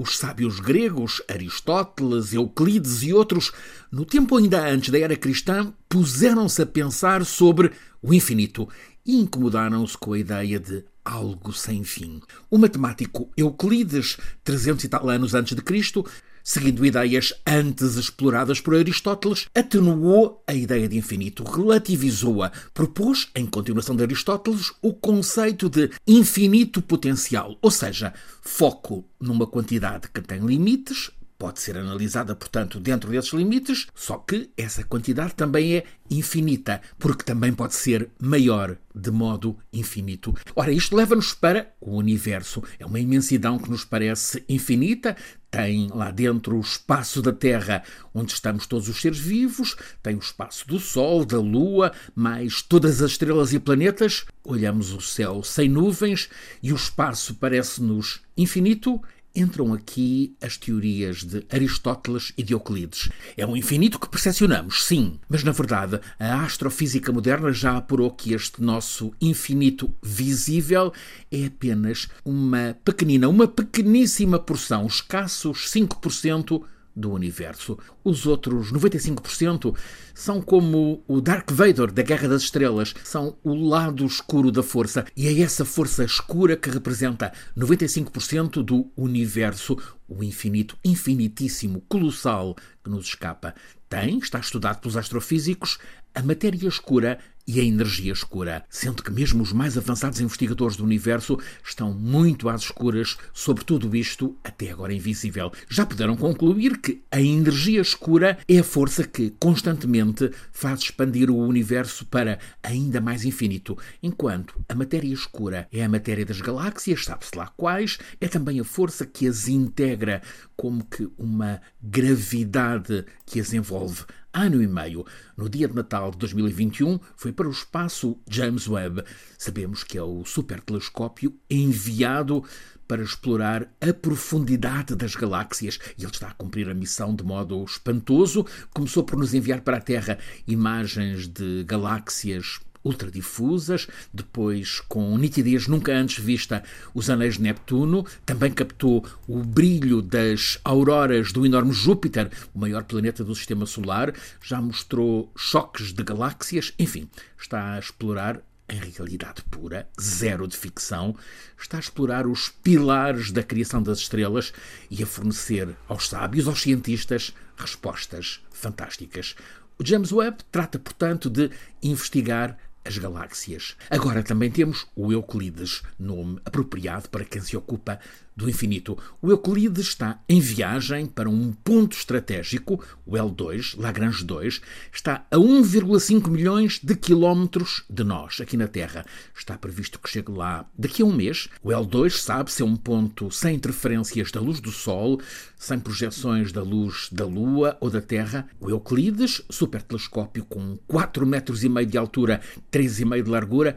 Os sábios gregos, Aristóteles, Euclides e outros, no tempo ainda antes da era cristã, puseram-se a pensar sobre o infinito e incomodaram-se com a ideia de algo sem fim. O matemático Euclides, 300 e tal anos antes de Cristo, seguindo ideias antes exploradas por Aristóteles, atenuou a ideia de infinito, relativizou-a, propôs, em continuação de Aristóteles, o conceito de infinito potencial, ou seja, foco numa quantidade que tem limites, pode ser analisada, portanto, dentro desses limites, só que essa quantidade também é infinita, porque também pode ser maior de modo infinito. Ora, isto leva-nos para o universo. É uma imensidão que nos parece infinita, tem lá dentro o espaço da Terra, onde estamos todos os seres vivos, tem o espaço do Sol, da Lua, mais todas as estrelas e planetas. Olhamos o céu sem nuvens e o espaço parece-nos infinito entram aqui as teorias de Aristóteles e de Euclides. É um infinito que percepcionamos, sim, mas na verdade a astrofísica moderna já apurou que este nosso infinito visível é apenas uma pequenina, uma pequeníssima porção, escassos 5% do universo. Os outros 95% são como o Dark Vader da Guerra das Estrelas, são o lado escuro da força, e é essa força escura que representa 95% do universo, o infinito, infinitíssimo, colossal que nos escapa. Tem, está estudado pelos astrofísicos, a matéria escura e a energia escura, sendo que mesmo os mais avançados investigadores do universo estão muito às escuras sobre tudo isto, até agora invisível. Já puderam concluir que a energia escura é a força que constantemente faz expandir o universo para ainda mais infinito, enquanto a matéria escura é a matéria das galáxias, sabe-se lá quais, é também a força que as integra, como que uma gravidade que as envolve ano e meio. No dia de Natal de 2021, foi para o espaço James Webb. Sabemos que é o supertelescópio enviado para explorar a profundidade das galáxias e ele está a cumprir a missão de modo espantoso. Começou por nos enviar para a Terra imagens de galáxias ultradifusas, depois com nitidez nunca antes vista os anéis de Neptuno, também captou o brilho das auroras do enorme Júpiter, o maior planeta do sistema solar, já mostrou choques de galáxias, enfim, está a explorar em realidade pura, zero de ficção, está a explorar os pilares da criação das estrelas e a fornecer aos sábios, aos cientistas, respostas fantásticas. O James Webb trata, portanto, de investigar as galáxias. Agora também temos o Euclides, nome apropriado para quem se ocupa do infinito. O Euclides está em viagem para um ponto estratégico, o L2, Lagrange 2, está a 1,5 milhões de quilómetros de nós, aqui na Terra. Está previsto que chegue lá daqui a um mês. O L2 sabe ser um ponto sem interferências da luz do Sol, sem projeções da luz da Lua ou da Terra. O Euclides, supertelescópio com 4 metros e meio de altura, 3,5 de largura,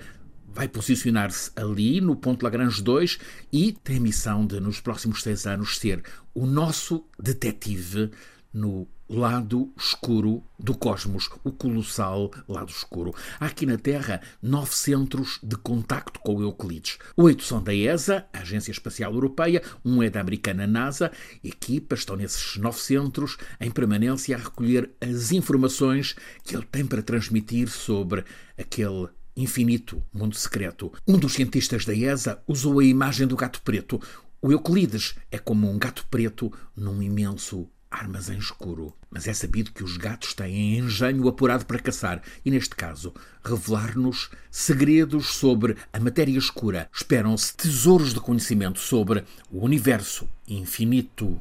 vai posicionar-se ali no ponto Lagrange 2 e tem a missão de, nos próximos seis anos, ser o nosso detetive no lado escuro do cosmos, o colossal lado escuro. Há aqui na Terra nove centros de contacto com Euclides. Oito são da ESA, a Agência Espacial Europeia, um é da americana NASA. Equipas estão nesses nove centros em permanência a recolher as informações que ele tem para transmitir sobre aquele infinito mundo secreto. Um dos cientistas da ESA usou a imagem do gato preto. O Euclides é como um gato preto num imenso armazém escuro. Mas é sabido que os gatos têm engenho apurado para caçar e, neste caso, revelar-nos segredos sobre a matéria escura. Esperam-se tesouros de conhecimento sobre o universo infinito